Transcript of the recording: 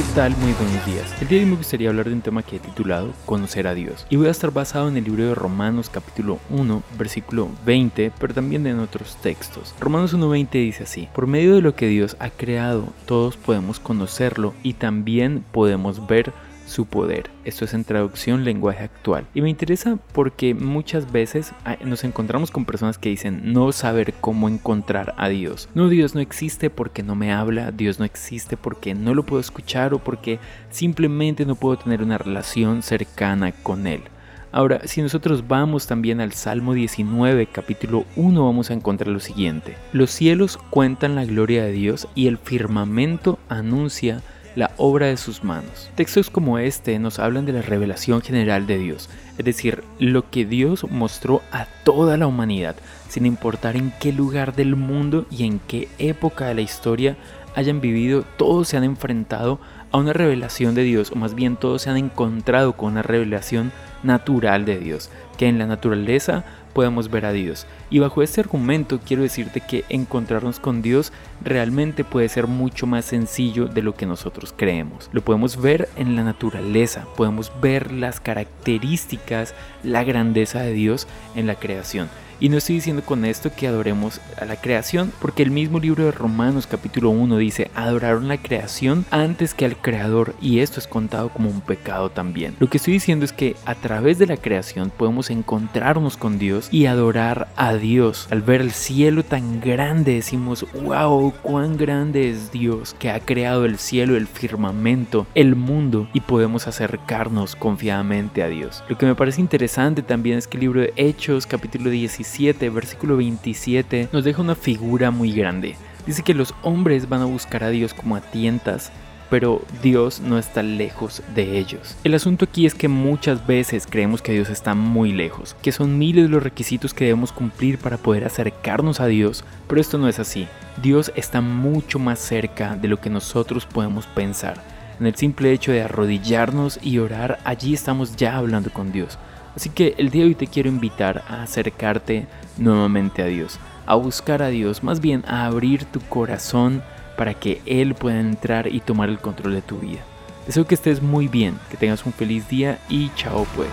¿Qué tal? Muy buenos días. El día de hoy me gustaría hablar de un tema que he titulado Conocer a Dios. Y voy a estar basado en el libro de Romanos capítulo 1, versículo 20, pero también en otros textos. Romanos 1.20 dice así, por medio de lo que Dios ha creado, todos podemos conocerlo y también podemos ver su poder. Esto es en traducción lenguaje actual. Y me interesa porque muchas veces ah, nos encontramos con personas que dicen no saber cómo encontrar a Dios. No, Dios no existe porque no me habla, Dios no existe porque no lo puedo escuchar o porque simplemente no puedo tener una relación cercana con Él. Ahora, si nosotros vamos también al Salmo 19, capítulo 1, vamos a encontrar lo siguiente. Los cielos cuentan la gloria de Dios y el firmamento anuncia la obra de sus manos. Textos como este nos hablan de la revelación general de Dios, es decir, lo que Dios mostró a toda la humanidad, sin importar en qué lugar del mundo y en qué época de la historia hayan vivido, todos se han enfrentado a una revelación de Dios, o más bien todos se han encontrado con una revelación natural de Dios, que en la naturaleza podemos ver a Dios. Y bajo este argumento quiero decirte que encontrarnos con Dios realmente puede ser mucho más sencillo de lo que nosotros creemos. Lo podemos ver en la naturaleza, podemos ver las características, la grandeza de Dios en la creación. Y no estoy diciendo con esto que adoremos a la creación, porque el mismo libro de Romanos capítulo 1 dice, adoraron la creación antes que al creador, y esto es contado como un pecado también. Lo que estoy diciendo es que a través de la creación podemos encontrarnos con Dios y adorar a Dios. Al ver el cielo tan grande decimos, wow, cuán grande es Dios que ha creado el cielo, el firmamento, el mundo, y podemos acercarnos confiadamente a Dios. Lo que me parece interesante también es que el libro de Hechos capítulo 17 versículo 27, nos deja una figura muy grande. Dice que los hombres van a buscar a Dios como a tientas, pero Dios no está lejos de ellos. El asunto aquí es que muchas veces creemos que Dios está muy lejos, que son miles los requisitos que debemos cumplir para poder acercarnos a Dios, pero esto no es así. Dios está mucho más cerca de lo que nosotros podemos pensar. En el simple hecho de arrodillarnos y orar, allí estamos ya hablando con Dios. Así que el día de hoy te quiero invitar a acercarte nuevamente a Dios, a buscar a Dios, más bien a abrir tu corazón para que Él pueda entrar y tomar el control de tu vida. Deseo que estés muy bien, que tengas un feliz día y chao pues.